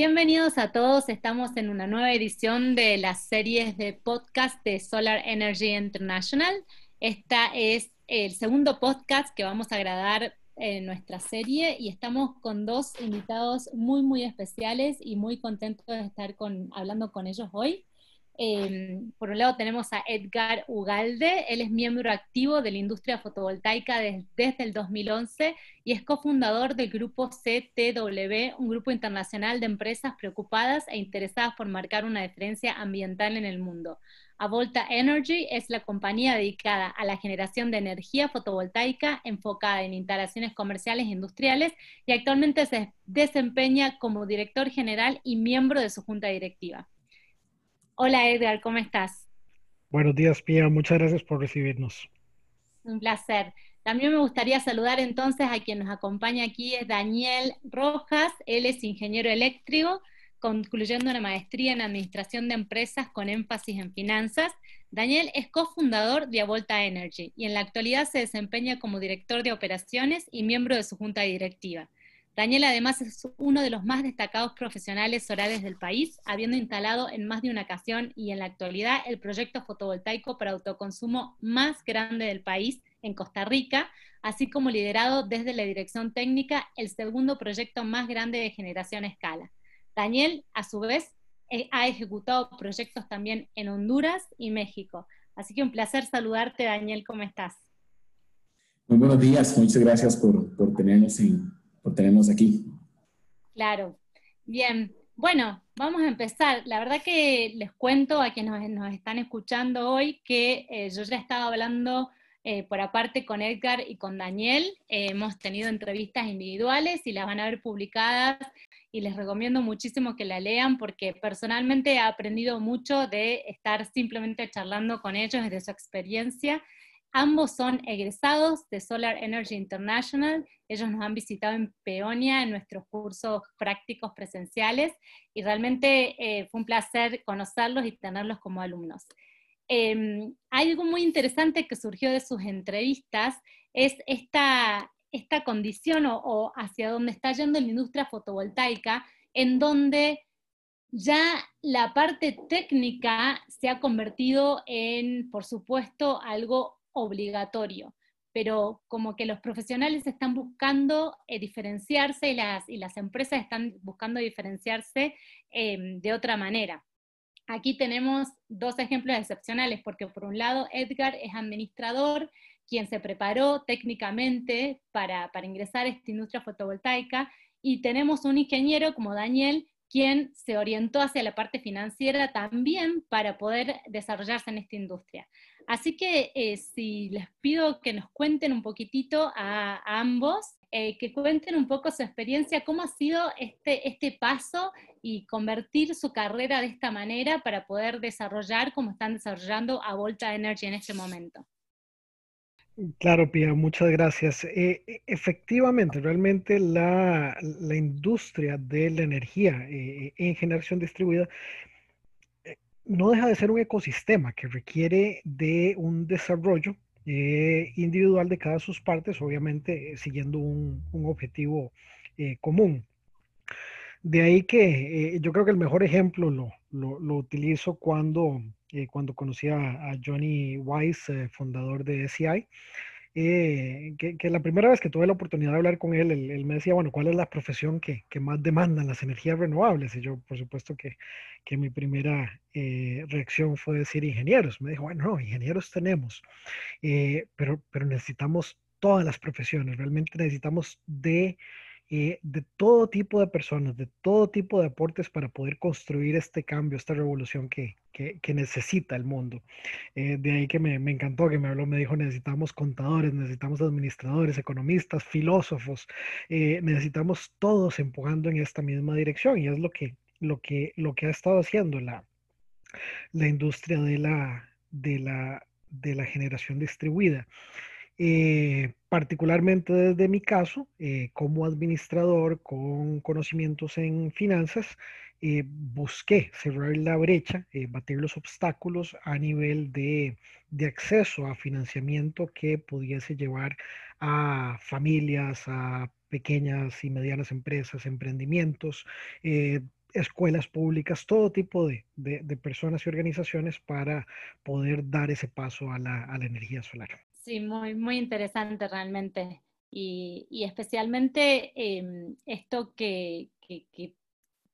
Bienvenidos a todos, estamos en una nueva edición de las series de podcast de Solar Energy International. Esta es el segundo podcast que vamos a grabar en nuestra serie y estamos con dos invitados muy, muy especiales y muy contentos de estar hablando con ellos hoy. Em, por un lado tenemos a Edgar Ugalde, él es miembro activo de la industria fotovoltaica desde el 2011 y es cofundador del grupo CTW, un grupo internacional de empresas preocupadas e interesadas por marcar una diferencia ambiental en el mundo. Avolta Energy es la compañía dedicada a la generación de energía fotovoltaica enfocada en instalaciones comerciales e industriales y actualmente se desempeña como director general y miembro de su junta directiva. Hola Edgar, ¿cómo estás? Buenos días, Pia. Muchas gracias por recibirnos. Un placer. También me gustaría saludar entonces a quien nos acompaña aquí, es Daniel Rojas. Él es ingeniero eléctrico, concluyendo una maestría en Administración de Empresas con énfasis en finanzas. Daniel es cofundador de Avolta Energy y en la actualidad se desempeña como director de operaciones y miembro de su junta directiva. Daniel además es uno de los más destacados profesionales solares del país, habiendo instalado en más de una ocasión y en la actualidad el proyecto fotovoltaico para autoconsumo más grande del país en Costa Rica, así como liderado desde la dirección técnica el segundo proyecto más grande de generación a escala. Daniel, a su vez, eh, ha ejecutado proyectos también en Honduras y México. Así que un placer saludarte, Daniel, ¿cómo estás? Muy buenos días, muchas gracias por, por tenernos en, tenemos aquí. Claro. Bien. Bueno, vamos a empezar. La verdad que les cuento a quienes nos, están escuchando hoy que eh, yo ya estaba hablando eh, por aparte con Edgar y con Daniel. Eh, hemos tenido entrevistas individuales y las van a ver publicadas y les recomiendo muchísimo que la lean porque personalmente he aprendido mucho de estar simplemente charlando con ellos desde su experiencia Ambos son egresados de Solar Energy International. Ellos nos han visitado en Peonia en nuestros cursos prácticos presenciales y realmente eh, fue un placer conocerlos y tenerlos como alumnos. Em, algo muy interesante que surgió de sus entrevistas es esta, esta condición o, o hacia dónde está yendo la industria fotovoltaica, en donde ya la parte técnica se ha convertido en, por supuesto, algo obligatorio, pero como que los profesionales están buscando eh, diferenciarse y las, empresas están buscando diferenciarse em, de otra manera. Aquí tenemos dos ejemplos excepcionales, porque por un lado Edgar es administrador, quien se preparó técnicamente para, para ingresar a esta industria fotovoltaica, y tenemos un ingeniero como Daniel, quien se orientó hacia la parte financiera también para poder desarrollarse en esta industria. Así que eh, si les pido que nos cuenten un poquitito a, ambos, eh, que cuenten un poco su experiencia, cómo ha sido este, este paso y convertir su carrera de esta manera para poder desarrollar como están desarrollando a Volta Energy en este momento. Claro, Pia, muchas gracias. Eh, e, efectivamente, realmente la, la, industria de la energía en generación distribuida no deja de ser un ecosistema que requiere de un desarrollo eh, individual de cada sus partes, obviamente eh, siguiendo un, objetivo eh, común. De ahí que yo creo que el mejor ejemplo lo, lo, utilizo cuando, cuando conocí a, Johnny Weiss, fundador de SCI, eh, que, la primera vez que tuve la oportunidad de hablar con él, él, me decía, bueno, ¿cuál es la profesión que, que, más demandan las energías renovables? Y yo, por supuesto, que, que mi primera eh, reacción fue decir ingenieros. Me dijo, bueno, no, ingenieros tenemos, eh, pero, pero necesitamos todas las profesiones, realmente necesitamos de eh, de todo tipo de personas, de todo tipo de aportes para poder construir este cambio, esta revolución que, que, necesita el mundo. Eh, de ahí que me, me, encantó que me habló, me dijo, necesitamos contadores, necesitamos administradores, economistas, filósofos, eh, necesitamos todos empujando en esta misma dirección y es lo que, lo que, lo que ha estado haciendo la, la industria de la, de la, de la generación distribuida. Eh, particularmente desde mi caso, eh, como administrador con conocimientos en finanzas, eh, busqué cerrar la brecha, batir los obstáculos a nivel de, acceso a financiamiento que pudiese llevar a familias, a pequeñas y medianas empresas, emprendimientos, escuelas públicas, todo tipo de, personas y organizaciones para poder dar ese paso a la, energía solar. Sí, muy, muy interesante realmente. Y, especialmente em, esto que,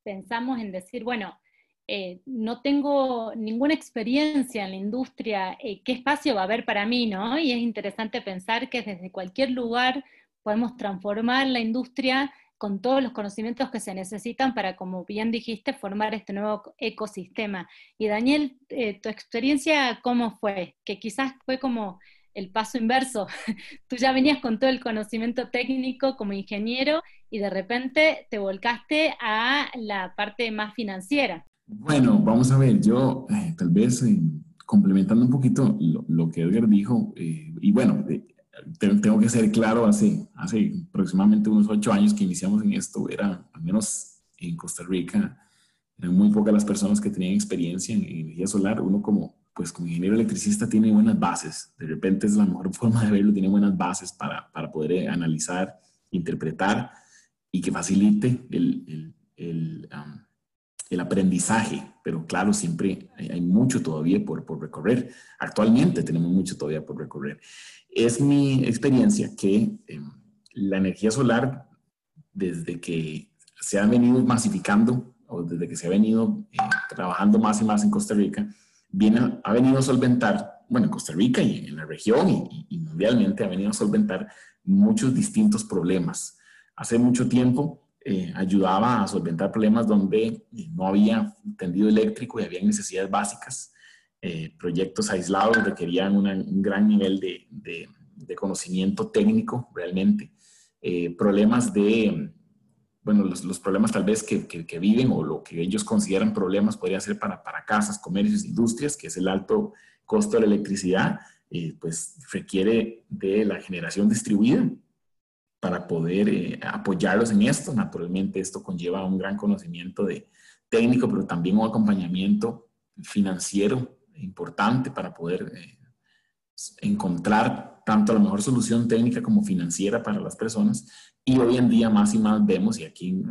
pensamos en decir, bueno, eh, no tengo ninguna experiencia en la industria, eh, ¿qué espacio va a haber para mí? ¿no? Y es interesante pensar que desde cualquier lugar podemos transformar la industria con todos los conocimientos que se necesitan para, como bien dijiste, formar este nuevo ecosistema. Y Daniel, eh, tu experiencia, ¿cómo fue? Que quizás fue como el paso inverso. Tú ya venías con todo el conocimiento técnico como ingeniero y de repente te volcaste a la parte más financiera. Bueno, vamos a ver, yo eh, tal vez eh, complementando un poquito lo, que Edgar dijo, y bueno, tengo que ser claro, hace, hace aproximadamente unos ocho años que iniciamos en esto, era, al menos en Costa Rica, eran muy pocas las personas que tenían experiencia en, energía solar. Uno como, pues como ingeniero electricista tiene buenas bases. De repente es la mejor forma de verlo, tiene buenas bases para, para poder eh, analizar, interpretar y que facilite el, el, el, el aprendizaje. Pero claro, siempre hay, hay mucho todavía por, por recorrer. Actualmente tenemos mucho todavía por recorrer. Es mi experiencia que eh, la energía solar, desde que se ha venido masificando o desde que se ha venido eh, trabajando más y más en Costa Rica, viene, ha venido a solventar, bueno, en Costa Rica y en la región y, mundialmente ha venido a solventar muchos distintos problemas. Hace mucho tiempo eh, ayudaba a solventar problemas donde no había tendido eléctrico y había necesidades básicas eh, proyectos aislados requerían un gran nivel de, de, conocimiento técnico realmente. Eh, problemas de, bueno, los, problemas tal vez que, que, viven o lo que ellos consideran problemas podría ser para, para casas, comercios, industrias, que es el alto costo de la electricidad, eh, pues requiere de la generación distribuida para poder apoyarlos en esto. Naturalmente esto conlleva un gran conocimiento de técnico, pero también un acompañamiento financiero importante para poder eh, encontrar tanto la mejor solución técnica como financiera para las personas. Y hoy en día más y más vemos, y aquí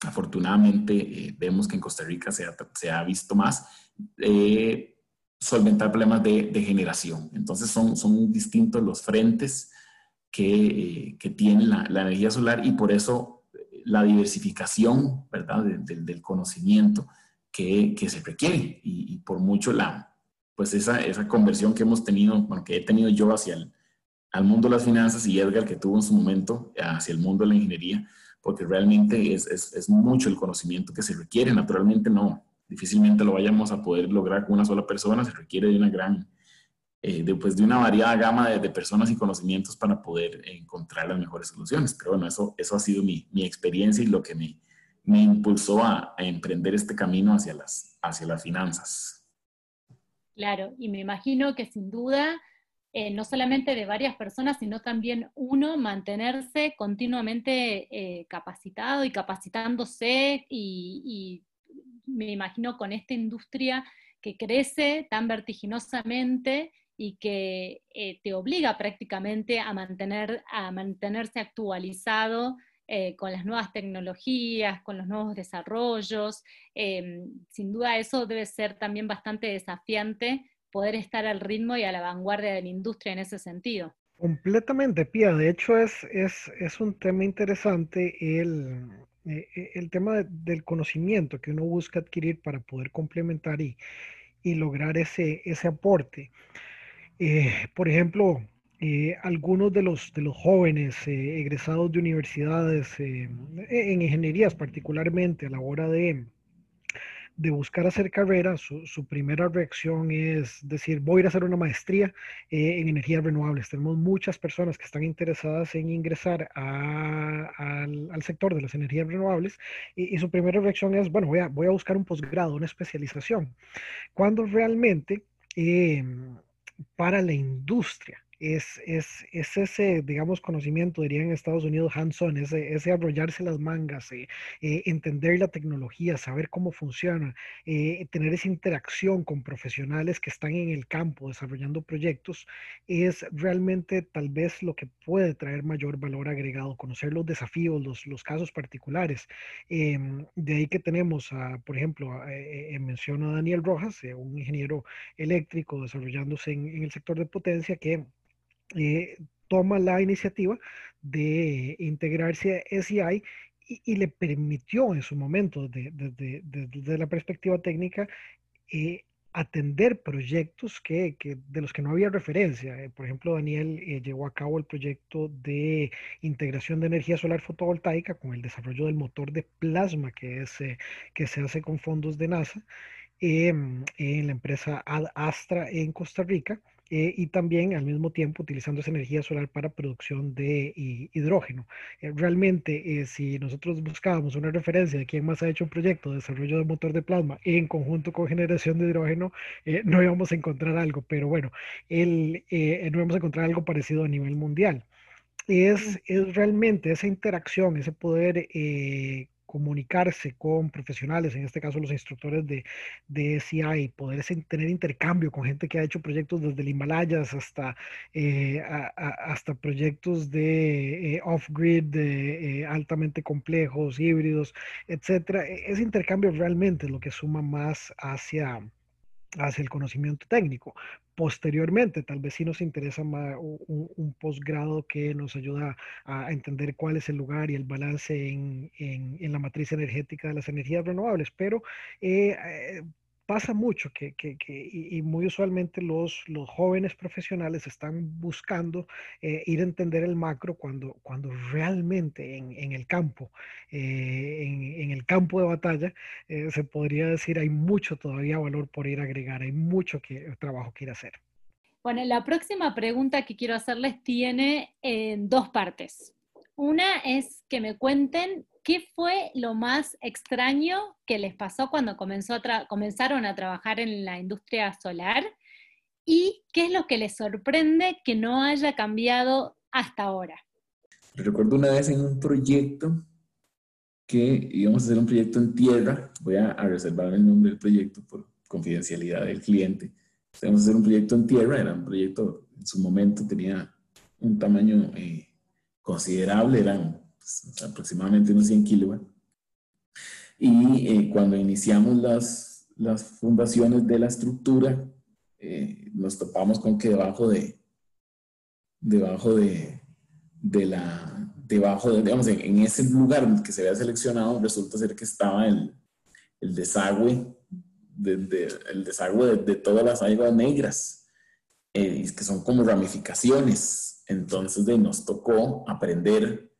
afortunadamente eh, vemos que en Costa Rica se ha, se ha visto más, eh, solventar problemas de, de, generación. Entonces son, son distintos los frentes que, que tiene la, la, energía solar y por eso la diversificación ¿verdad? del conocimiento que, se requiere y, por mucho la, pues esa, esa conversión que hemos tenido, bueno, que he tenido yo hacia el mundo de las finanzas y Edgar que tuvo en su momento hacia el mundo de la ingeniería, porque realmente es, es, mucho el conocimiento que se requiere, naturalmente no, difícilmente lo vayamos a poder lograr con una sola persona, se requiere de una gran, eh, de, pues de una variada gama de, personas y conocimientos para poder encontrar las mejores soluciones. Pero bueno, eso, eso ha sido mi, mi experiencia y lo que me, me impulsó a, emprender este camino hacia las, hacia las finanzas. Claro, y me imagino que sin duda, eh, no solamente de varias personas, sino también uno mantenerse continuamente eh, capacitado y capacitándose y, me imagino con esta industria que crece tan vertiginosamente y que eh, te obliga prácticamente a, mantener, a mantenerse actualizado eh, con las nuevas tecnologías, con los nuevos desarrollos. Em, sin duda eso debe ser también bastante desafiante poder estar al ritmo y a la vanguardia de la industria en ese sentido. Completamente, Pía. De hecho, es, es, es un tema interesante el, eh, eh, el tema del conocimiento que uno busca adquirir para poder complementar y, y lograr ese, ese aporte. por ejemplo, eh, algunos de los, de los jóvenes eh, egresados de universidades, eh, en ingenierías particularmente, a la hora de, de buscar hacer carrera, su, primera reacción es decir, voy a ir a hacer una maestría en energías renovables. Tenemos muchas personas que están interesadas en ingresar al, al, sector de las energías renovables y, su primera reacción es, bueno, voy a, voy a buscar un posgrado, una especialización, cuando realmente para la industria es, es, es, ese, digamos, conocimiento, dirían en Estados Unidos, hands-on, ese, ese arrollarse las mangas, eh, eh, entender la tecnología, saber cómo funciona, eh, tener esa interacción con profesionales que están en el campo desarrollando proyectos, es realmente tal vez lo que puede traer mayor valor agregado, conocer los desafíos, los, los casos particulares. Em, de ahí que tenemos, a, por ejemplo, menciono a Daniel Rojas, un ingeniero eléctrico desarrollándose en el sector de potencia que eh, toma la iniciativa de integrarse a SEI y, le permitió en su momento, desde la perspectiva técnica, eh, atender proyectos que, de los que no había referencia. Eh, por ejemplo, Daniel llevó a cabo el proyecto de integración de energía solar fotovoltaica con el desarrollo del motor de plasma que, es, que se hace con fondos de NASA en la empresa Astra en Costa Rica. Eh, y también al mismo tiempo utilizando esa energía solar para producción de hidrógeno. Eh, realmente, eh, si nosotros buscábamos una referencia de quién más ha hecho un proyecto de desarrollo de motor de plasma en conjunto con generación de hidrógeno, no íbamos a encontrar algo, pero bueno, el, no íbamos a encontrar algo parecido a nivel mundial. Es, es realmente esa interacción, ese poder comunicarse con profesionales, en este caso los instructores de, de SCI, poder tener intercambio con gente que ha hecho proyectos desde el Himalayas hasta, eh, hasta proyectos de eh, off-grid, eh, altamente complejos, híbridos, etcétera. E, ese intercambio realmente es lo que suma más hacia, hacia el conocimiento técnico. Posteriormente, tal vez sí nos interesa más un, posgrado que nos ayuda a entender cuál es el lugar y el balance en, en, la matriz energética de las energías renovables, pero eh, eh, pasa mucho que, y, muy usualmente los, jóvenes profesionales están buscando eh, ir a entender el macro cuando, cuando realmente en, el campo, eh, en, el campo de batalla, eh, se podría decir hay mucho todavía valor por ir a agregar, hay mucho que, trabajo que ir a hacer. Bueno, la próxima pregunta que quiero hacerles tiene dos partes. Una es que me cuenten ¿Qué fue lo más extraño que les pasó cuando comenzó comenzaron a trabajar en la industria solar? ¿Y qué es lo que les sorprende que no haya cambiado hasta ahora? Recuerdo una vez en un proyecto que íbamos a hacer un proyecto en tierra, voy a, reservar el nombre del proyecto por confidencialidad del cliente. Íbamos a hacer un proyecto en tierra, era un proyecto, en su momento tenía un tamaño eh, considerable, eran aproximadamente unos 100 kilowatts. Y eh, cuando iniciamos las, las fundaciones de la estructura, eh, nos topamos con que debajo de, debajo de, de la, debajo de, digamos, en, ese lugar que se había seleccionado, resulta ser que estaba el, el desagüe, de, el desagüe de, todas las aguas negras, eh, que son como ramificaciones. Entonces de, nos tocó aprender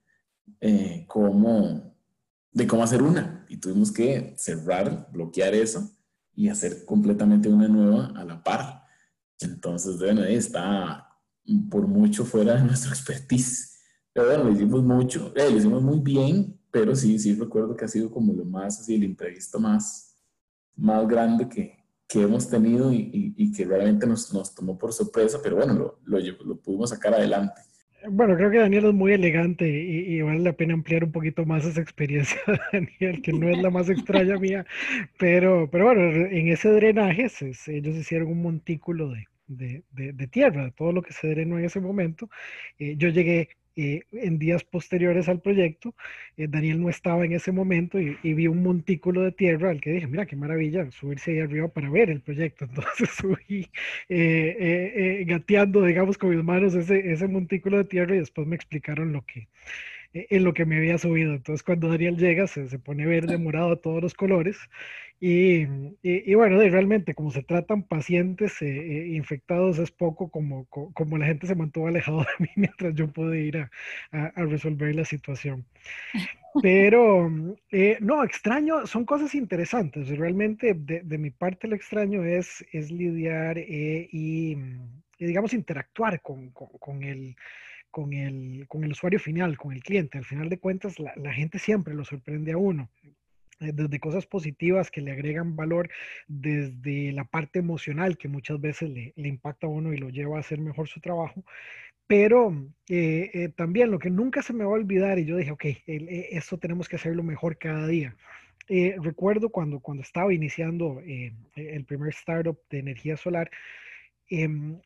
eh, cómo, de cómo hacer una. Y tuvimos que cerrar, bloquear eso y hacer completamente una nueva a la par. Entonces, bueno, está por mucho fuera de nuestra expertise. Pero bueno, lo hicimos mucho, eh, lo hicimos muy bien, pero sí, sí recuerdo que ha sido como lo más, así, el imprevisto más, más grande que, que hemos tenido y, y, que realmente nos, nos, tomó por sorpresa, pero bueno, lo, lo, lo pudimos sacar adelante. Bueno, creo que Daniel es muy elegante y, vale la pena ampliar un poquito más esa experiencia Daniel, que no es la más extraña mía, pero, pero bueno, en ese drenaje ellos hicieron un montículo de, de, de, de, tierra, todo lo que se drenó en ese momento. Eh, yo llegué eh, en días posteriores al proyecto, eh, Daniel no estaba en ese momento y, vi un montículo de tierra al que dije, mira, qué maravilla subirse ahí arriba para ver el proyecto. Entonces subí eh, gateando, digamos, con mis manos ese, ese montículo de tierra y después me explicaron lo que, en lo que me había subido. Entonces cuando Daniel llega se, se pone verde, morado, todos los colores y, y, bueno, realmente como se tratan pacientes eh, eh, infectados es poco como, como la gente se mantuvo alejado de mí mientras yo pude ir a, a, resolver la situación. Pero eh, no, extraño, son cosas interesantes. Realmente de, de, mi parte lo extraño es, es lidiar y, y, digamos, interactuar con, con, con el con el, con el usuario final, con el cliente. Al final de cuentas, la, la gente siempre lo sorprende a uno eh, desde cosas positivas que le agregan valor, desde la parte emocional que muchas veces le, impacta a uno y lo lleva a hacer mejor su trabajo. Pero eh, eh, también lo que nunca se me va a olvidar, y yo dije, ok, esto tenemos que hacerlo mejor cada día. recuerdo cuando, cuando estaba iniciando el primer startup de energía solar, em,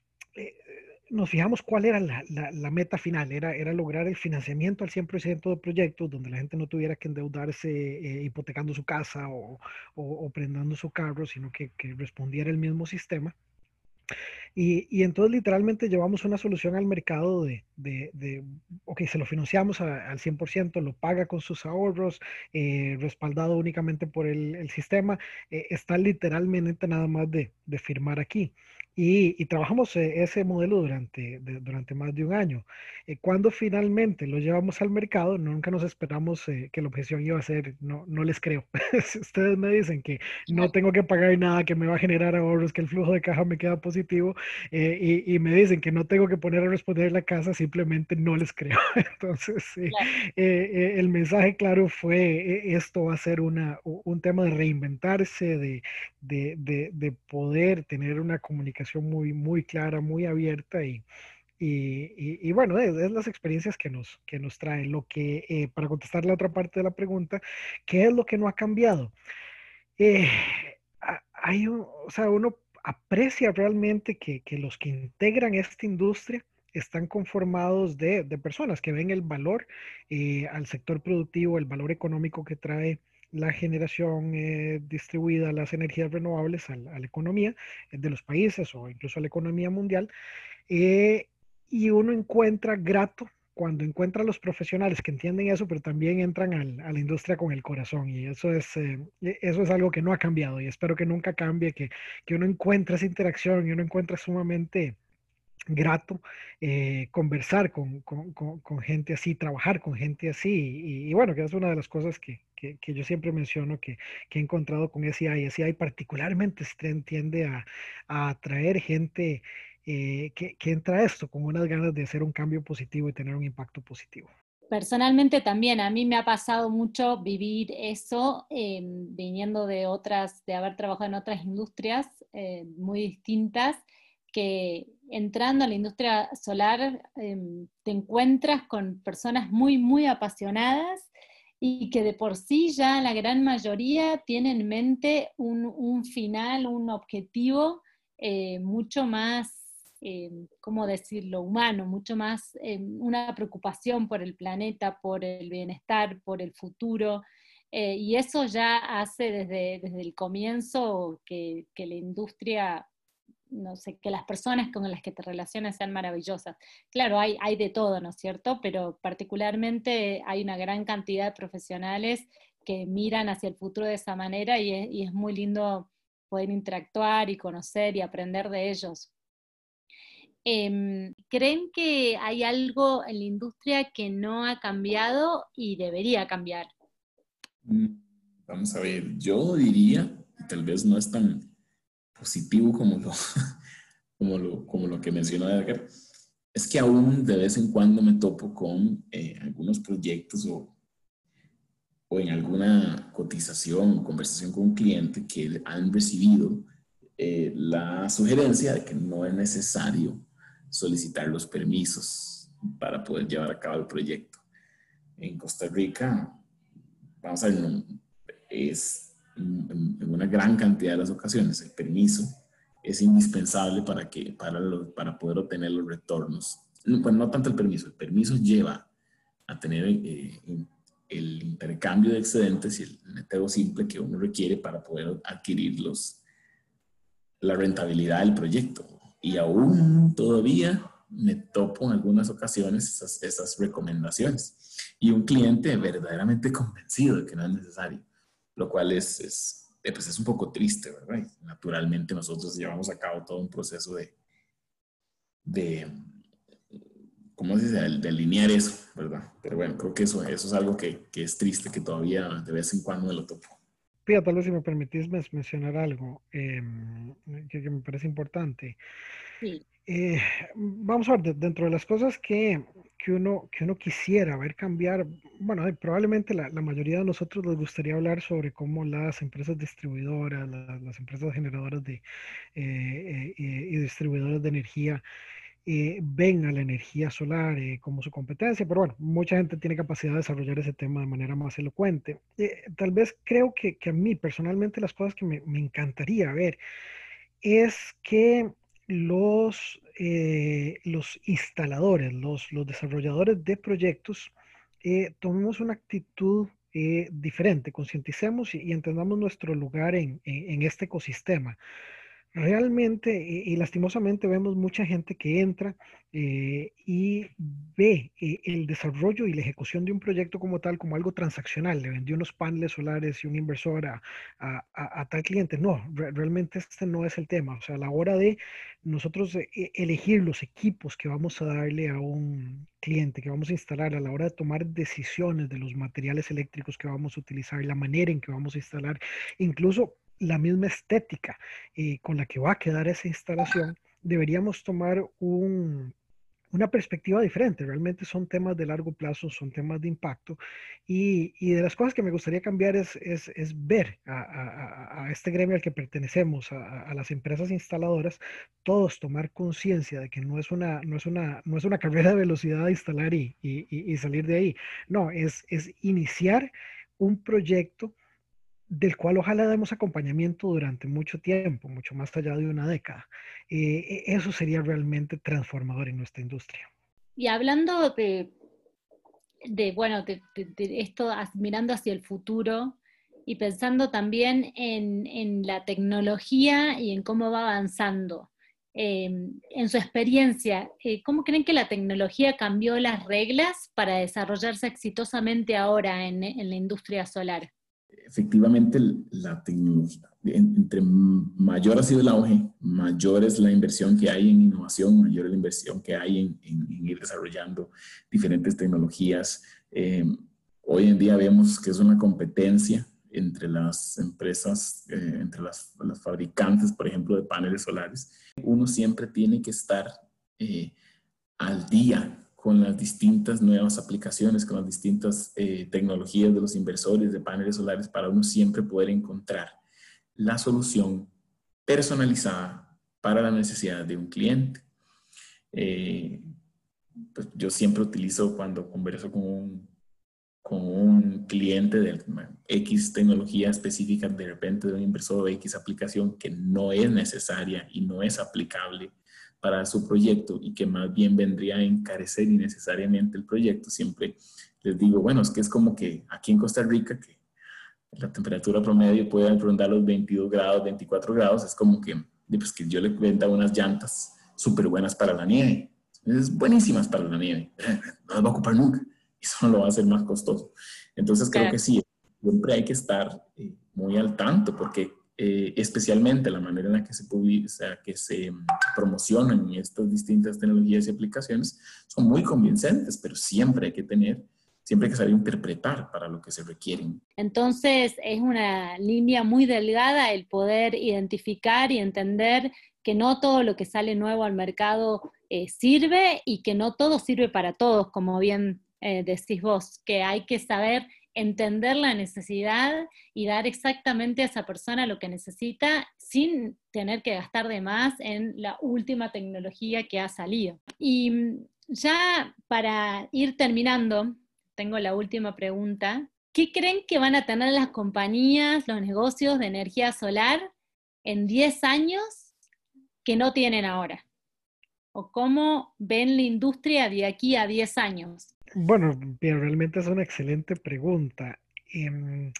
nos fijamos cuál era la, meta final, era, lograr el financiamiento al 100% de proyectos donde la gente no tuviera que endeudarse eh, hipotecando su casa o, o, prendando su carro, sino que, respondiera el mismo sistema. Y, entonces literalmente llevamos una solución al mercado de, de, ok, se lo financiamos al 100%, lo paga con sus ahorros, eh, respaldado únicamente por el, sistema, eh, está literalmente nada más de firmar aquí. Y, trabajamos eh, ese modelo durante, durante más de un año. Eh, cuando finalmente lo llevamos al mercado, nunca nos esperamos eh, que la objeción iba a ser, no, no les creo. si ustedes me dicen que no tengo que pagar nada, que me va a generar ahorros, que el flujo de caja me queda positivo, y, y, me dicen que no tengo que poner a responder la casa, simplemente no les creo. Entonces, el mensaje claro fue, esto va a ser una, un tema de reinventarse, de, de, de, de poder tener una comunicación muy, muy clara, muy abierta y, y, bueno, es, las experiencias que nos, que nos traen. Lo que, eh, para contestar la otra parte de la pregunta, ¿qué es lo que no ha cambiado? Eh, hay o sea, uno aprecia realmente que, que, los que integran esta industria están conformados de, de personas que ven el valor eh, al sector productivo, el valor económico que trae la generación eh, distribuida las energías renovables a la, economía eh, de los países o incluso a la economía mundial. Eh, y uno encuentra grato cuando encuentra a los profesionales que entienden eso, pero también entran a la industria con el corazón. Y eso es, e, eso es algo que no ha cambiado y espero que nunca cambie, que, que uno encuentre esa interacción y uno encuentra sumamente grato eh, conversar con, con, con, gente así, trabajar con gente así. Y, bueno, que es una de las cosas que, que, yo siempre menciono que, que, he encontrado con SI. SI particularmente tiende a, a atraer gente eh, que, que entra a esto con unas ganas de hacer un cambio positivo y tener un impacto positivo. Personalmente también, a mí me ha pasado mucho vivir eso, em, viniendo de otras, de haber trabajado en otras industrias eh, muy distintas que entrando a la industria solar em, te encuentras con personas muy, muy apasionadas y que de por sí ya la gran mayoría tienen en mente un, final, un objetivo eh, mucho más, em, ¿cómo decirlo?, humano, mucho más em, una preocupación por el planeta, por el bienestar, por el futuro. Eh, y eso ya hace desde, desde el comienzo que, que la industria no sé, que las personas con las que te relacionas sean maravillosas. Claro, hay, hay de todo, ¿no es cierto? Pero particularmente hay una gran cantidad de profesionales que miran hacia el futuro de esa manera y es, muy lindo poder interactuar y conocer y aprender de ellos. Em, ¿Creen que hay algo en la industria que no ha cambiado y debería cambiar? Mm, vamos a ver, yo diría, tal vez no es tan positivo como lo, como lo, como lo que mencionó Edgar, es que aún de vez en cuando me topo con eh, algunos proyectos o, o en alguna cotización o conversación con un cliente que han recibido eh, la sugerencia de que no es necesario solicitar los permisos para poder llevar a cabo el proyecto. En Costa Rica, vamos a ver, es en, una gran cantidad de las ocasiones, el permiso es indispensable para, que, para, para poder obtener los retornos. Pues no tanto el permiso, el permiso lleva a tener eh, el intercambio de excedentes y el neteo simple que uno requiere para poder adquirir los, la rentabilidad del proyecto. Y aún todavía me topo en algunas ocasiones esas, esas recomendaciones. Y un cliente verdaderamente convencido de que no es necesario lo cual es, es, eh, pues es un poco triste, ¿verdad? naturalmente nosotros llevamos a cabo todo un proceso de, de ¿cómo se dice? De alinear eso, ¿verdad? Pero bueno, creo que eso, eso es algo que, que es triste, que todavía de vez en cuando me lo topo. Pía, tal vez si me permitís mencionar algo em, que, me parece importante. Eh, vamos a ver, dentro de las cosas que, que, uno, que uno quisiera ver cambiar, bueno, probablemente la, la, mayoría de nosotros nos gustaría hablar sobre cómo las empresas distribuidoras, las empresas generadoras de, eh, y distribuidoras de energía eh, ven a la energía solar eh, como su competencia, pero bueno, mucha gente tiene capacidad de desarrollar ese tema de manera más elocuente. Eh, tal vez creo que, que, a mí personalmente las cosas que me, me encantaría ver es que los, los instaladores, los, los desarrolladores de proyectos, tomemos una actitud diferente, concienticemos y, entendamos nuestro lugar en, en este ecosistema. Realmente y, lastimosamente vemos mucha gente que entra eh, y ve eh, el desarrollo y la ejecución de un proyecto como tal como algo transaccional. Le vendió unos paneles solares y un inversor a, tal cliente. No, realmente este no es el tema. O sea, a la hora de nosotros eh, elegir los equipos que vamos a darle a un cliente, que vamos a instalar, a la hora de tomar decisiones de los materiales eléctricos que vamos a utilizar, la manera en que vamos a instalar, incluso la misma estética eh, con la que va a quedar esa instalación, deberíamos tomar una perspectiva diferente. Realmente son temas de largo plazo, son temas de impacto. Y, de las cosas que me gustaría cambiar es, ver a, este gremio al que pertenecemos, a, las empresas instaladoras, todos tomar conciencia de que no es, una, no, es una, no es una carrera de velocidad de instalar y, y salir de ahí. No, es, es iniciar un proyecto del cual ojalá demos acompañamiento durante mucho tiempo, mucho más allá de una década. Eh, e, eso sería realmente transformador en nuestra industria. Y hablando de, bueno, de, esto, mirando hacia el futuro y pensando también en, la tecnología y en cómo va avanzando. Em, en su experiencia, eh, ¿cómo creen que la tecnología cambió las reglas para desarrollarse exitosamente ahora en la industria solar? Efectivamente la tecnología, entre mayor ha sido el auge, mayor es la inversión que hay en innovación, mayor es la inversión que hay en, ir desarrollando diferentes tecnologías. Eh, hoy en día vemos que es una competencia entre las empresas, eh, entre las, fabricantes, por ejemplo, de paneles solares. Uno siempre tiene que estar eh, al día con las distintas nuevas aplicaciones, con las distintas eh, tecnologías de los inversores de paneles solares para uno siempre poder encontrar la solución personalizada para la necesidad de un cliente. Eh, pues yo siempre utilizo cuando converso con un, con un cliente de X tecnología específica, de repente de un inversor de X aplicación que no es necesaria y no es aplicable para su proyecto y que más bien vendría a encarecer innecesariamente el proyecto, siempre les digo, bueno, es que es como que aquí en Costa Rica, que la temperatura promedio puede rondar los 22 grados, 24 grados, es como que, pues que yo le venda unas llantas súper buenas para la nieve, es buenísimas para la nieve, no las va a ocupar nunca, eso no lo va a hacer más costoso. Entonces creo que sí, siempre hay que estar eh, muy al tanto porque eh, especialmente la manera en la que se publica, que se mm, promocionan estas distintas tecnologías y aplicaciones, son muy convincentes, pero siempre hay que tener, siempre hay que saber interpretar para lo que se requieren. Entonces es una línea muy delgada el poder identificar y entender que no todo lo que sale nuevo al mercado eh, sirve y que no todo sirve para todos, como bien eh, decís vos, que hay que saber entender la necesidad y dar exactamente a esa persona lo que necesita sin tener que gastar de más en la última tecnología que ha salido. Y mm, ya para ir terminando, tengo la última pregunta. ¿Qué creen que van a tener las compañías, los negocios de energía solar en 10 años que no tienen ahora? ¿O cómo ven la industria de aquí a 10 años? Bueno, bien, realmente es una excelente pregunta. Mm,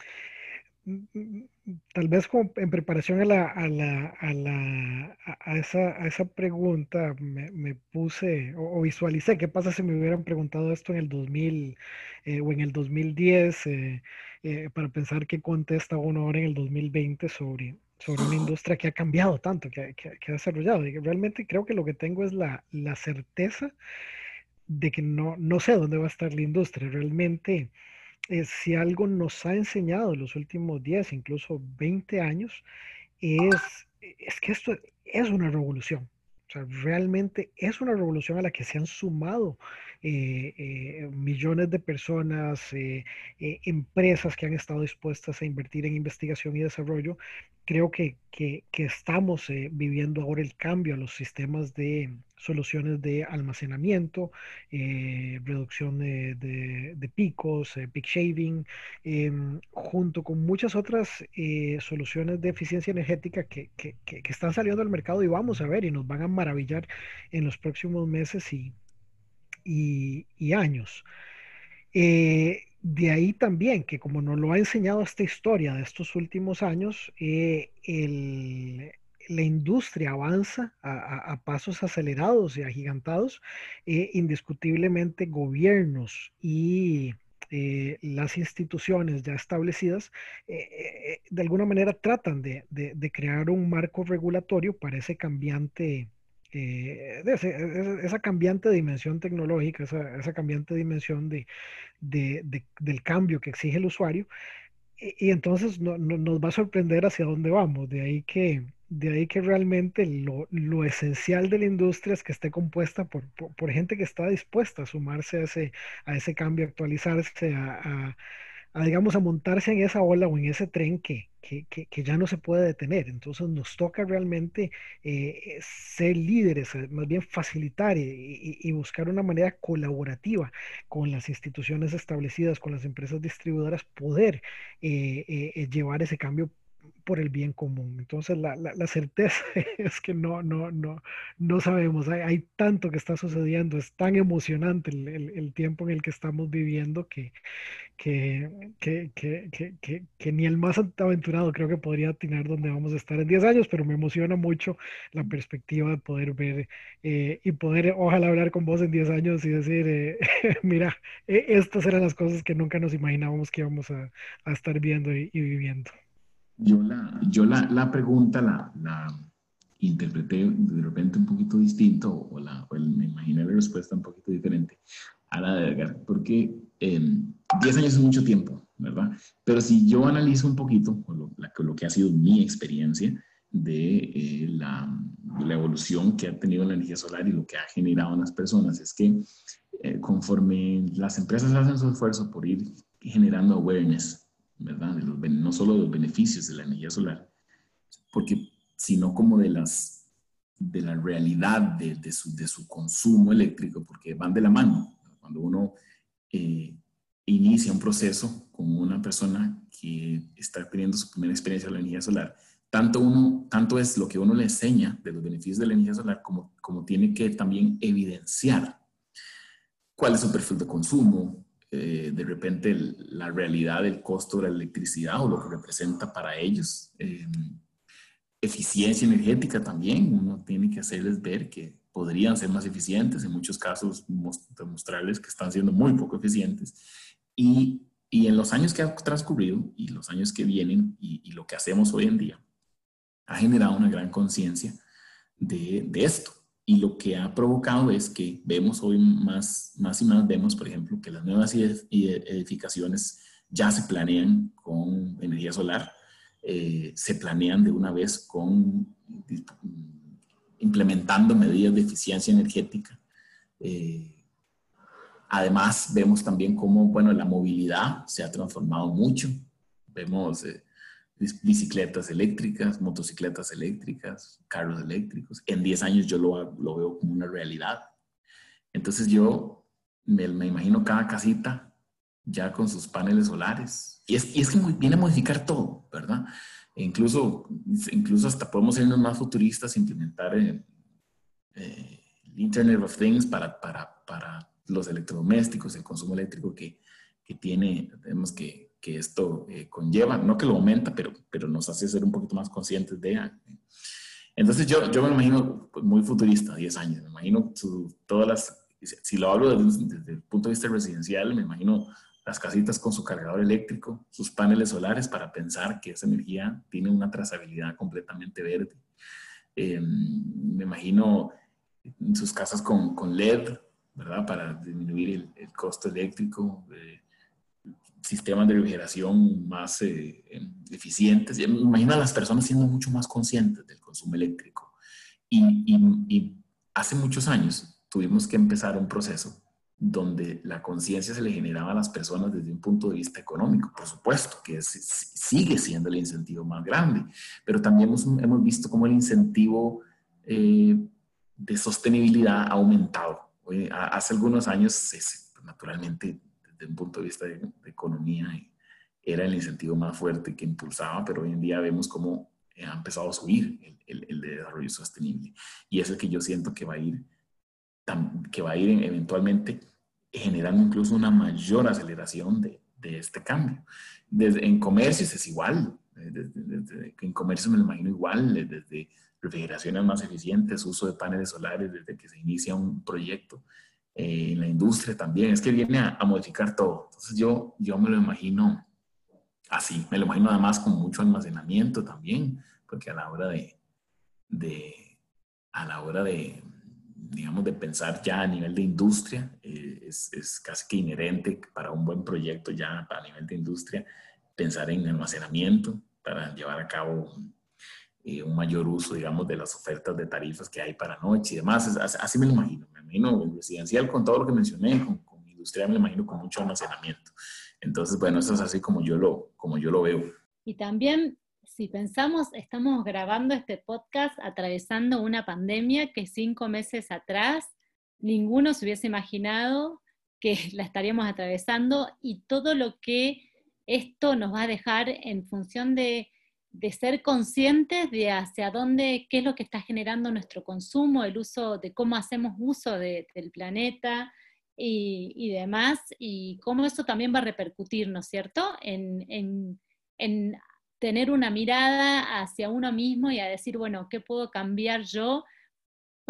tal vez como en preparación a, la, a, la, a, la, a, esa, a esa pregunta me, me puse o, visualicé qué pasa si me hubieran preguntado esto en el 2000 eh, o en el 2010 eh, eh, para pensar qué contesta uno ahora en el 2020 sobre, sobre una industria que ha cambiado tanto, que, que, que ha desarrollado. Y realmente creo que lo que tengo es la, la certeza de que no, no sé dónde va a estar la industria. Realmente, eh, si algo nos ha enseñado en los últimos 10, incluso 20 años, es, es que esto es una revolución. O sea, realmente es una revolución a la que se han sumado eh, eh, millones de personas, eh, empresas que han estado dispuestas a invertir en investigación y desarrollo. Creo que, que, estamos viviendo ahora el cambio a los sistemas de soluciones de almacenamiento, reducción de, picos, peak shaving, em, junto con muchas otras soluciones de eficiencia energética que, que, están saliendo al mercado y vamos a ver y nos van a maravillar en los próximos meses y, y, años. Eh, de ahí también que como nos lo ha enseñado esta historia de estos últimos años, eh, la industria avanza a, pasos acelerados y agigantados, eh, indiscutiblemente gobiernos y las instituciones ya establecidas de alguna manera tratan de, de, crear un marco regulatorio para ese cambiante eh, esa cambiante dimensión tecnológica, esa, esa cambiante dimensión de, de, del cambio que exige el usuario. Y, entonces no, nos va a sorprender hacia dónde vamos. De ahí que, de ahí que realmente lo, lo esencial de la industria es que esté compuesta por, por, gente que está dispuesta a sumarse a ese, a ese cambio, a actualizarse, a a, digamos, a montarse en esa ola o en ese tren que, que, que, ya no se puede detener. Entonces nos toca realmente eh, ser líderes, eh, más bien facilitar y, y, buscar una manera colaborativa con las instituciones establecidas, con las empresas distribuidoras, poder eh, llevar ese cambio por el bien común. Entonces la, la, certeza es que no, no, no, no sabemos. Hay, hay, tanto que está sucediendo, es tan emocionante el, el, tiempo en el que estamos viviendo que, que, que, que, que, ni el más aventurado creo que podría atinar dónde vamos a estar en 10 años, pero me emociona mucho la perspectiva de poder ver eh, y poder ojalá hablar con vos en 10 años y decir, eh, mira, e, estas eran las cosas que nunca nos imaginábamos que íbamos a, a estar viendo y viviendo. Yo la, yo la, la pregunta la, la, interpreté de repente un poquito distinto o, la, me imaginé la respuesta un poquito diferente a la de Edgar, porque 10 em, años es mucho tiempo, ¿verdad? Pero si yo analizo un poquito lo, lo que ha sido mi experiencia de eh, la, la, evolución que ha tenido la energía solar y lo que ha generado en las personas, es que eh, conforme las empresas hacen su esfuerzo por ir generando awareness no solo de los beneficios de la energía solar, porque, sino como de, las, de la realidad de, de, su, de su, consumo eléctrico, porque van de la mano. Cuando uno eh, inicia un proceso con una persona que está teniendo su primera experiencia de la energía solar, tanto, uno, tanto es lo que uno le enseña de los beneficios de la energía solar como, como tiene que también evidenciar cuál es su perfil de consumo, eh, de repente la realidad del costo de la electricidad o lo que representa para ellos. Eh, eficiencia energética también, uno tiene que hacerles ver que podrían ser más eficientes, en muchos casos demostrarles que están siendo muy poco eficientes. Y, y en los años que han transcurrido y los años que vienen y, y lo que hacemos hoy en día, ha generado una gran conciencia de, de esto. Y lo que ha provocado es que vemos hoy más, más y más, vemos, por ejemplo, que las nuevas edificaciones ya se planean con energía solar, eh, se planean de una vez con implementando medidas de eficiencia energética. Eh, además, vemos también cómo, bueno, la movilidad se ha transformado mucho. Vemos eh, bicicletas eléctricas, motocicletas eléctricas, carros eléctricos. En 10 años yo lo, lo veo como una realidad. Entonces yo me, me, imagino cada casita ya con sus paneles solares. Y es, y es que viene a modificar todo, ¿verdad? E incluso, incluso hasta podemos irnos más futuristas, implementar eh, eh, el Internet of Things para, para, para, los electrodomésticos, el consumo eléctrico que, que tiene, tenemos que, que esto eh, conlleva, no que lo aumenta, pero, pero nos hace ser un poquito más conscientes de... Eh. Entonces yo, yo me imagino pues, muy futurista, 10 años, me imagino todas las, si lo hablo desde, el punto de vista residencial, me imagino las casitas con su cargador eléctrico, sus paneles solares para pensar que esa energía tiene una trazabilidad completamente verde. Em, me imagino sus casas con, con, LED, ¿verdad? Para disminuir el, el costo eléctrico. Eh, sistemas de refrigeración más eh, em, eficientes. Imagina a las personas siendo mucho más conscientes del consumo eléctrico y, y, hace muchos años tuvimos que empezar un proceso donde la conciencia se le generaba a las personas desde un punto de vista económico. Por supuesto que sigue siendo el incentivo más grande, pero también hemos, hemos visto cómo el incentivo eh, de sostenibilidad ha aumentado. hace algunos años, naturalmente, desde un punto de vista economía, era el incentivo más fuerte que impulsaba, pero hoy en día vemos cómo ha empezado a subir el, el, de desarrollo sostenible. Y es el que yo siento que va a ir, que va a ir eventualmente generando incluso una mayor aceleración de, de este cambio. Desde, en comercios es igual, desde, en comercio me lo imagino igual, desde refrigeraciones más eficientes, uso de paneles solares desde que se inicia un proyecto, eh, la industria también, es que viene a, modificar todo. Entonces yo, yo me lo imagino así, me lo imagino además con mucho almacenamiento también, porque a la hora de, de a la hora de, digamos, de pensar ya a nivel de industria, eh, es, es, casi que inherente para un buen proyecto ya a nivel de industria, pensar en almacenamiento para llevar a cabo eh, un mayor uso, digamos, de las ofertas de tarifas que hay para noche y demás. así, me lo imagino. Me imagino residencial con todo lo que mencioné, con, con industria me lo imagino con mucho almacenamiento. Entonces, bueno, eso es así como yo lo, como yo lo veo. Y también si pensamos, estamos grabando este podcast atravesando una pandemia que cinco meses atrás ninguno se hubiese imaginado que la estaríamos atravesando y todo lo que esto nos va a dejar en función de, ser conscientes de hacia dónde, qué es lo que está generando nuestro consumo, el uso, de cómo hacemos uso del planeta y, demás, y cómo eso también va a repercutir, ¿no cierto?, en, en tener una mirada hacia uno mismo y a decir, bueno, ¿qué puedo cambiar yo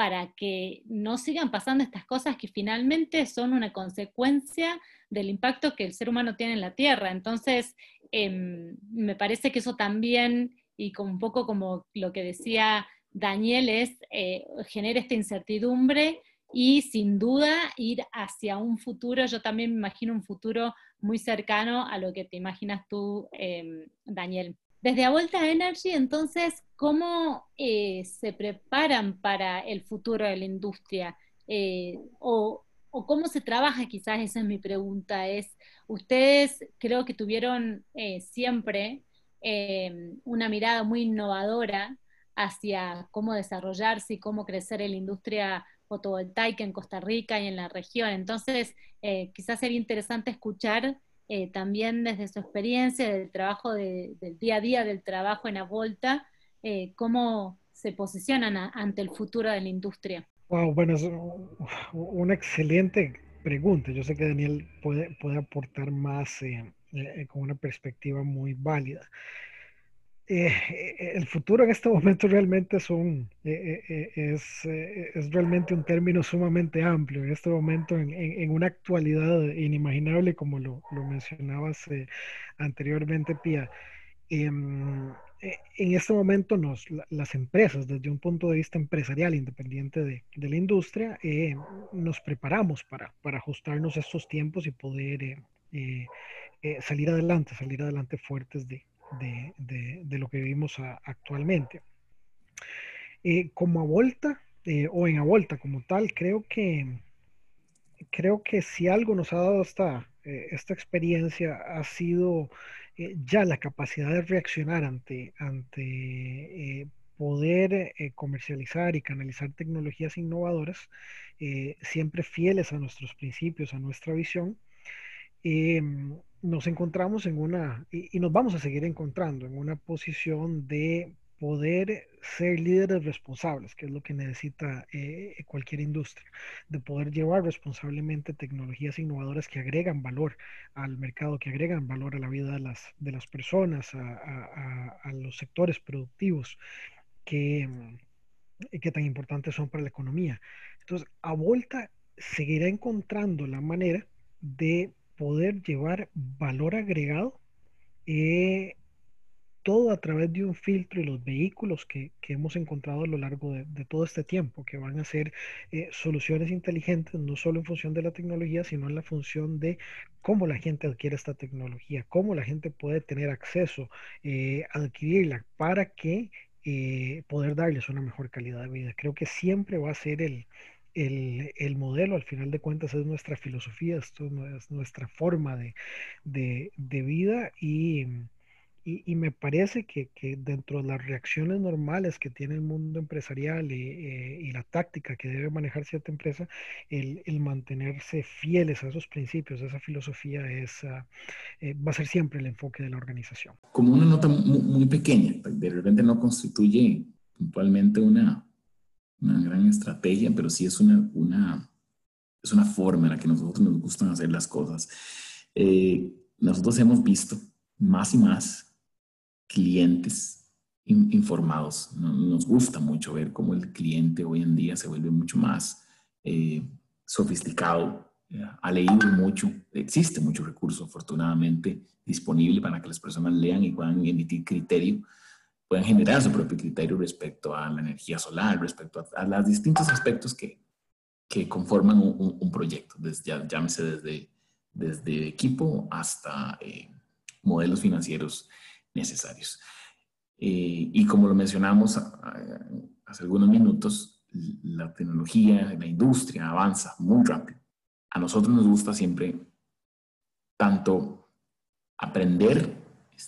para que no sigan pasando estas cosas que finalmente son una consecuencia del impacto que el ser humano tiene en la Tierra? Entonces, em, me parece que eso también, y como un poco como lo que decía Daniel, es eh, genera esta incertidumbre y sin duda ir hacia un futuro, yo también me imagino un futuro muy cercano a lo que te imaginas tú, em, Daniel. Desde A Vuelta Energy, entonces, ¿cómo eh, se preparan para el futuro de la industria? Eh, o, cómo se trabaja, quizás esa es mi pregunta, es, ustedes creo que tuvieron eh, siempre em, una mirada muy innovadora hacia cómo desarrollarse y cómo crecer en la industria fotovoltaica en Costa Rica y en la región. Entonces, quizás sería interesante escuchar eh, también desde su experiencia, del trabajo del día a día, del trabajo en Avolta, eh, cómo se posicionan ante el futuro de la industria. Wow, bueno, es una excelente pregunta. Yo sé que Daniel puede, puede aportar más con una perspectiva muy válida. Eh, eh, el futuro en este momento realmente es, un, eh, es, es, realmente un término sumamente amplio. En este momento, en, en, una actualidad inimaginable, como lo, lo mencionabas anteriormente, Pía, em, en este momento nos, las empresas, desde un punto de vista empresarial independiente de, de la industria, nos preparamos para, para ajustarnos a estos tiempos y poder salir adelante, salir adelante fuertes de, de, lo que vivimos actualmente. Eh, como a Volta, eh, o en a Volta como tal, creo que, creo que si algo nos ha dado esta, eh, esta experiencia ha sido ya la capacidad de reaccionar ante, ante poder comercializar y canalizar tecnologías innovadoras, siempre fieles a nuestros principios, a nuestra visión nos encontramos en una, y, nos vamos a seguir encontrando en una posición de poder ser líderes responsables, que es lo que necesita eh, cualquier industria, de poder llevar responsablemente tecnologías innovadoras que agregan valor al mercado, que agregan valor a la vida de las, de las personas, a, a, los sectores productivos que, que tan importantes son para la economía. Entonces, a Volta seguirá encontrando la manera de poder llevar valor agregado, eh, todo a través de un filtro y los vehículos que, hemos encontrado a lo largo de, todo este tiempo, que van a ser eh, soluciones inteligentes, no solo en función de la tecnología, sino en la función de cómo la gente adquiere esta tecnología, cómo la gente puede tener acceso, eh, adquirirla, para que eh, poder darles una mejor calidad de vida. Creo que siempre va a ser el, el, modelo, al final de cuentas, es nuestra filosofía, esto es nuestra forma de, de vida y y, me parece que, dentro de las reacciones normales que tiene el mundo empresarial eh, y, la táctica que debe manejar cierta empresa, el, mantenerse fieles a esos principios, a esa filosofía, es, ah, eh, va a ser siempre el enfoque de la organización. Como una nota muy, pequeña, de repente no constituye puntualmente una, una gran estrategia, pero sí es una, una, es una forma en la que nosotros nos gustan hacer las cosas. Eh, nosotros hemos visto más y más clientes informados. Nos gusta mucho ver cómo el cliente hoy en día se vuelve mucho más eh, sofisticado, ha leído mucho, existe mucho recurso afortunadamente disponible para que las personas lean y puedan emitir criterio, puedan generar su propio criterio respecto a la energía solar, respecto a, los distintos aspectos que, que conforman un, proyecto, desde, llámese desde, desde equipo hasta eh, modelos financieros necesarios. Eh, y como lo mencionamos hace algunos minutos, la tecnología, la industria avanza muy rápido. A nosotros nos gusta siempre tanto aprender,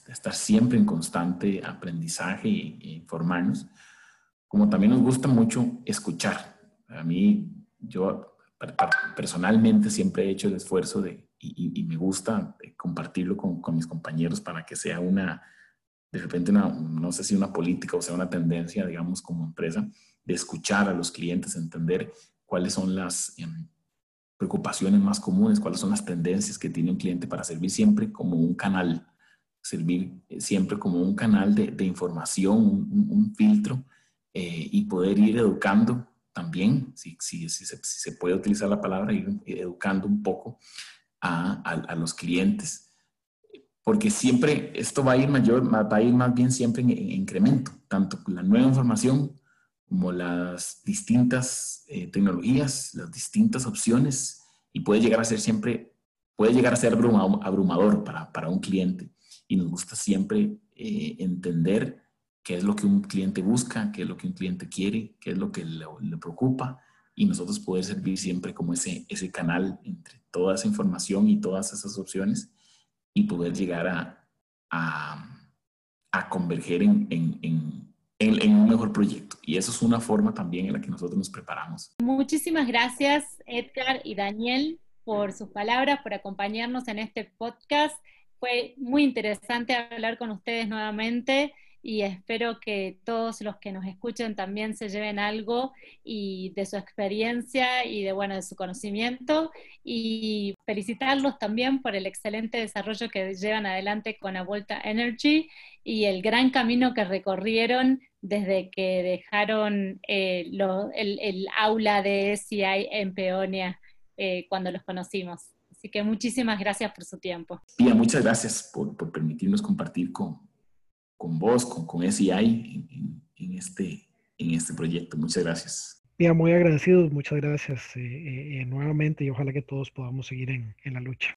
estar siempre en constante aprendizaje e informarnos, como también nos gusta mucho escuchar. A mí, yo personalmente siempre he hecho el esfuerzo de, y, me gusta compartirlo con, con, mis compañeros para que sea una, de repente, una, no sé si una política o sea una tendencia, digamos, como empresa, de escuchar a los clientes, entender cuáles son las em, preocupaciones más comunes, cuáles son las tendencias que tiene un cliente para servir siempre como un canal, servir eh, siempre como un canal de, de información, un, filtro eh, y poder ir educando también, si, si, si, se, si, se, puede utilizar la palabra, ir educando un poco a, a, a los clientes porque siempre esto va a ir mayor, va a ir más bien siempre en, incremento, tanto la nueva información como las distintas eh, tecnologías, las distintas opciones, y puede llegar a ser siempre, puede llegar a ser abrumador para, para un cliente. Y nos gusta siempre eh, entender qué es lo que un cliente busca, qué es lo que un cliente quiere, qué es lo que le, le preocupa, y nosotros poder servir siempre como ese, ese canal entre toda esa información y todas esas opciones y poder llegar a, a, converger en, en, en, en, un mejor proyecto. Y eso es una forma también en la que nosotros nos preparamos. Muchísimas gracias, Edgar y Daniel, por sus palabras, por acompañarnos en este podcast. Fue muy interesante hablar con ustedes nuevamente y espero que todos los que nos escuchen también se lleven algo y de su experiencia y de bueno de su conocimiento y felicitarlos también por el excelente desarrollo que llevan adelante con Avolta Energy y el gran camino que recorrieron desde que dejaron eh, el, aula de SCI en Peonia eh, cuando los conocimos. Así que muchísimas gracias por su tiempo. Pia, muchas gracias por, por permitirnos compartir con, con vos, con, con SEI en, en, este, en este proyecto. Muchas gracias. Bien, muy agradecidos, muchas gracias eh, eh, nuevamente y ojalá que todos podamos seguir en, en la lucha.